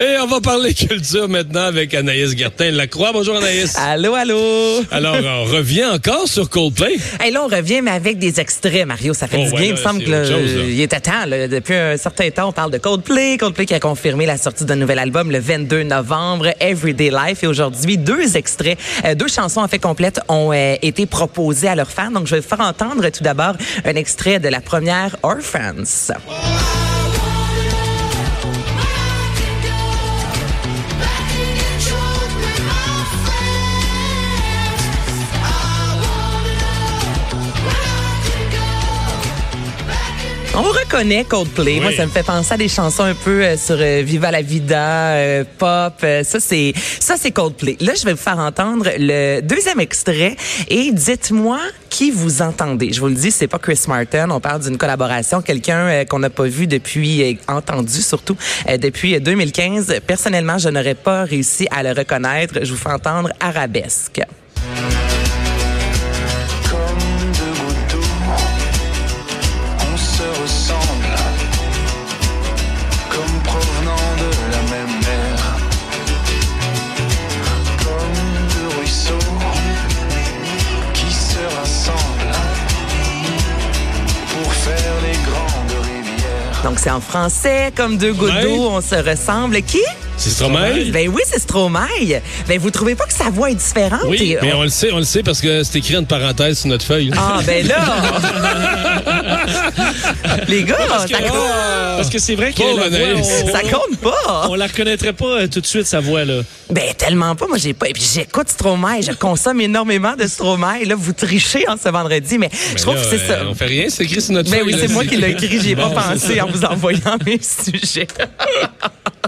Et on va parler culture maintenant avec Anaïs Gertin-Lacroix. Bonjour Anaïs. Allô, allô. Alors, on revient encore sur Coldplay. Hey, là, on revient, mais avec des extraits, Mario. Ça fait Oh, du ouais, bien. Il me semble que chose, là. il était temps. là. Depuis un certain temps, on parle de Coldplay. Coldplay qui a confirmé la sortie d'un nouvel album le 22 novembre, Everyday Life. Et aujourd'hui, deux extraits, euh, deux chansons en fait complètes ont euh, été proposées à leurs fans. Donc, je vais vous faire entendre tout d'abord un extrait de la première Orphans. On reconnaît Coldplay. Moi, ça me fait penser à des chansons un peu euh, sur euh, Viva la Vida, euh, pop. euh, ça, c'est ça, c'est Coldplay. Là, je vais vous faire entendre le deuxième extrait et dites-moi qui vous entendez. Je vous le dis, c'est pas Chris Martin. On parle d'une collaboration, quelqu'un euh, qu'on n'a pas vu depuis, euh, entendu surtout euh, depuis euh, 2015. Personnellement, je n'aurais pas réussi à le reconnaître. Je vous fais entendre Arabesque. C'est en français, comme deux gouttes Ouais. d'eau, on se ressemble. Qui? C'est Stromae? Ben oui, c'est Stromae. Ben vous trouvez pas que sa voix est différente? Oui, Et mais on- on le sait, on le sait parce que c'est écrit entre parenthèses sur notre feuille. Ah ben là! Les gars, ça, compte, Parce que c'est vrai que Pauvre la voix, Anaïs. on, ça compte pas. on la reconnaîtrait pas euh, tout de suite, sa voix, là. Ben tellement pas. Moi, j'ai pas. Et puis j'écoute Stromae. Je consomme énormément de Stromae. Là, vous trichez en ce vendredi, mais je trouve Là, que c'est ça. euh, On fait rien, c'est écrit sur notre Ben feuille. oui, c'est moi qui l'ai écrit. J'y ai pas pensé en vous envoyant mes sujets.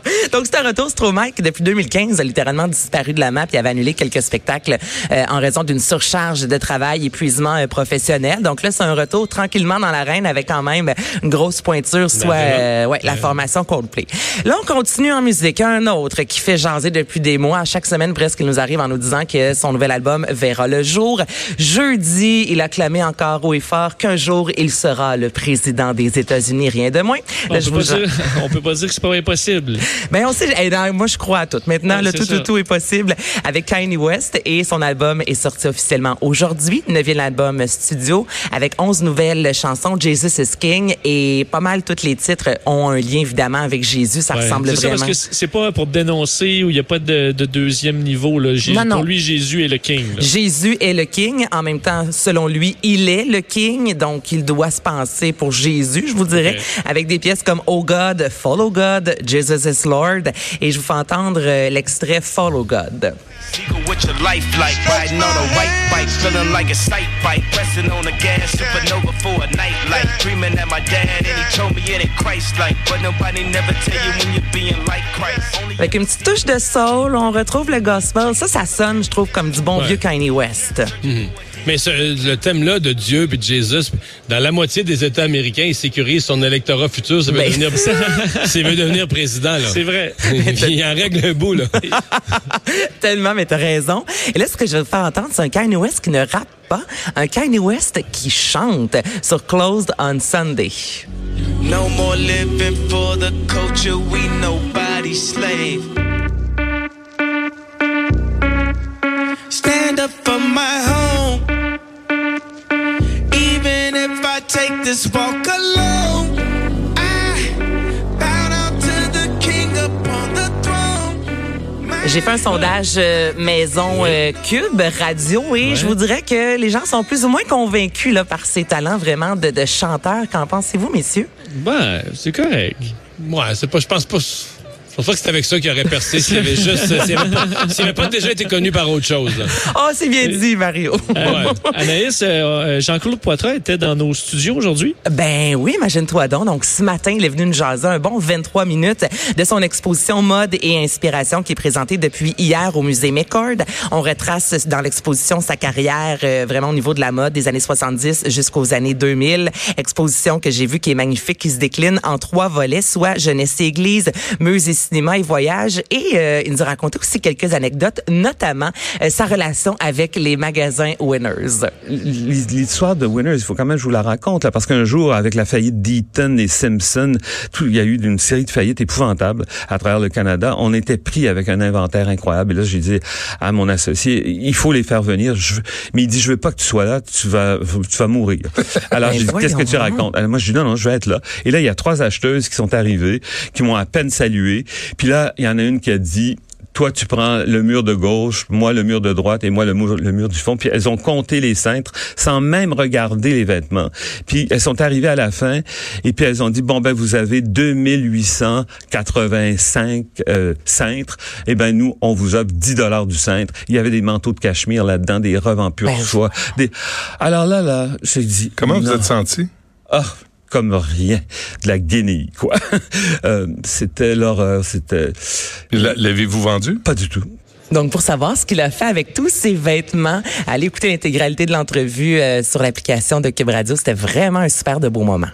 Donc, c'est un retour Stromae qui, depuis 2015, a littéralement disparu de la map et avait annulé quelques spectacles euh, en raison d'une surcharge de travail, épuisement euh, professionnel. Donc là, c'est un retour tranquillement dans l'arène avec quand même une grosse pointure, soit euh, ouais, la formation Coldplay. Là, on continue en musique. Un autre qui fait jaser depuis des mois. À chaque semaine, presque, il nous arrive en nous disant que son nouvel album verra le jour. Jeudi, il a clamé encore haut et fort qu'un jour, il sera le président des États-Unis, rien de moins. On Là, peut, je vous dire, on peut pas dire que c'est pas impossible. ben on sait, hey, non, moi je crois à tout. Maintenant, Ouais, le c'est tout, ça. tout, tout est possible avec Kanye West et son album est sorti officiellement aujourd'hui, neuvième album studio avec 11 nouvelles chansons. Jesus is King et pas mal tous les titres ont un lien évidemment avec Jésus. Ça Ouais. ressemble C'est vraiment. parce que c'est pas pour dénoncer où il n'y a pas de, de deuxième niveau. Là. Jésus- Non, non. Pour lui, Jésus est le king. là. Jésus est le king. En même temps, selon lui, il est le king. Donc, il doit se penser pour Jésus, je vous dirais, avec des pièces comme Oh God, Follow God, Jesus is Lord. Et je vous fais entendre euh, l'extrait Follow God. Eagle with your life like riding on a white bike, feeling like a sight bike, pressing on the gas, supernova for a night light, dreaming that my dad and he told me it ain't Christ like, but nobody never tell you when you're being like Christ. Only Avec une petite touche de soul, on retrouve le gospel. Ça, ça sonne, je trouve, comme du bon Ouais. vieux Kanye West. Mais ce- le thème-là de Dieu puis de Jésus, dans la moitié des États américains, il sécurise son électorat futur. Ça veut, Ben. devenir, ça veut devenir président. là. C'est vrai. il en règle un bout. Là. Tellement, mais t'as raison. Et là, ce que je vais faire entendre, c'est un Kanye West qui ne rappe pas, un Kanye West qui chante sur Closed on Sunday. no more living for the culture, we nobody's slave. Stand up for my home, this walk alone. I bow down to the king upon the throne. My J'ai fait un sondage euh, maison euh, Cube Radio et je vous dirais que les gens sont plus ou moins convaincus là, par ses talents vraiment de, de chanteur. Qu'en pensez-vous, messieurs? Ben, c'est correct. Ouais, c'est pas, je pense pas. Je pense pas que c'est avec ça qu'il aurait percé s'il avait juste, s'il avait, pas- s'il avait pas déjà été connu par autre chose. là. Oh, c'est bien dit, Mario. Euh, Anaïs, euh, euh, Jean-Claude Poitras était dans nos studios aujourd'hui? Ben oui, imagine-toi donc. Donc, ce matin, il est venu nous jaser un bon 23 minutes de son exposition mode et inspiration qui est présentée depuis hier au musée McCord. On retrace dans l'exposition sa carrière euh, vraiment au niveau de la mode des années 70 jusqu'aux années 2000. Exposition que j'ai vue qui est magnifique, qui se décline en trois volets, soit jeunesse et église, musicien cinéma et voyage. Et euh, il nous a raconté aussi quelques anecdotes, notamment euh, sa relation avec les magasins Winners. L'histoire de Winners, il faut quand même que je vous la raconte, là, parce qu'un jour, avec la faillite d'Eaton et Simpson, tout, il y a eu une série de faillites épouvantables à travers le Canada. On était pris avec un inventaire incroyable. Et là, j'ai dit à mon associé, il faut les faire venir. Je Mais il dit, je veux pas que tu sois là, tu vas, tu vas mourir. Alors, j'ai dit, qu'est-ce que tu racontes? Alors, moi, je dis, non, non, je vais être là. Et là, il y a trois acheteuses qui sont arrivées, qui m'ont à peine salué. Puis là, il y en a une qui a dit, toi, tu prends le mur de gauche, moi le mur de droite et moi le mur, le mur du fond. Puis elles ont compté les cintres sans même regarder les vêtements. Puis elles sont arrivées à la fin et puis elles ont dit, bon, ben vous avez 2885 euh, cintres. Eh ben nous, on vous offre 10 dollars du cintre. Il y avait des manteaux de cachemire là-dedans, des robes en pur Ben, soie. Des... Alors là, là, j'ai dit... Comment vous non. êtes senti? Ah, comme rien. De la guenille, quoi. Euh, c'était l'horreur, c'était... La- L'avez-vous vendu? Pas du tout. Donc, pour savoir ce qu'il a fait avec tous ses vêtements, allez écouter l'intégralité de l'entrevue euh, sur l'application de Cube Radio. C'était vraiment un super de beau moment.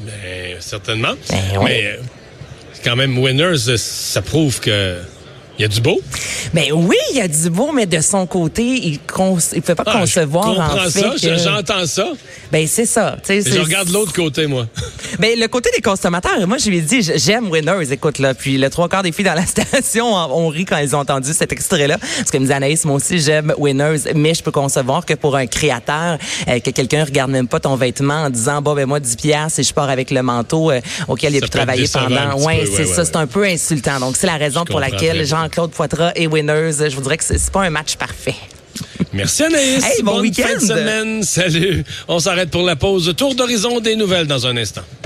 Ben, certainement. Ben, ouais. Mais euh, quand même, Winners, ça prouve que il y a du beau? Ben oui, il y a du beau, mais de son côté, il ne peut pas Ah, concevoir je comprends en fait ça, que- j'entends ça. Ben c'est ça. c'est- je regarde l'autre côté, moi. Ben, le côté des consommateurs, moi, je lui ai dit, j'aime Winners, écoute, là. Puis, le trois quarts des filles dans la station ont, ri quand ils ont entendu cet extrait-là. Parce que me Anaïs, moi aussi, j'aime Winners, mais je peux concevoir que pour un créateur, euh, que quelqu'un regarde même pas ton vêtement en disant, bon, ben, moi, 10 piastres et je pars avec le manteau euh, auquel il a pu travailler pendant. Ouais, c'est ouais, ça, ouais, c'est un peu insultant. Donc, c'est la raison Je pour laquelle bien. Jean-Claude Poitras et Winners, je vous dirais que c'est pas un match parfait. Merci Anaïs. Hey, bon Bonne week-end. fin de semaine. Salut. On s'arrête pour la pause. Tour d'horizon des nouvelles dans un instant.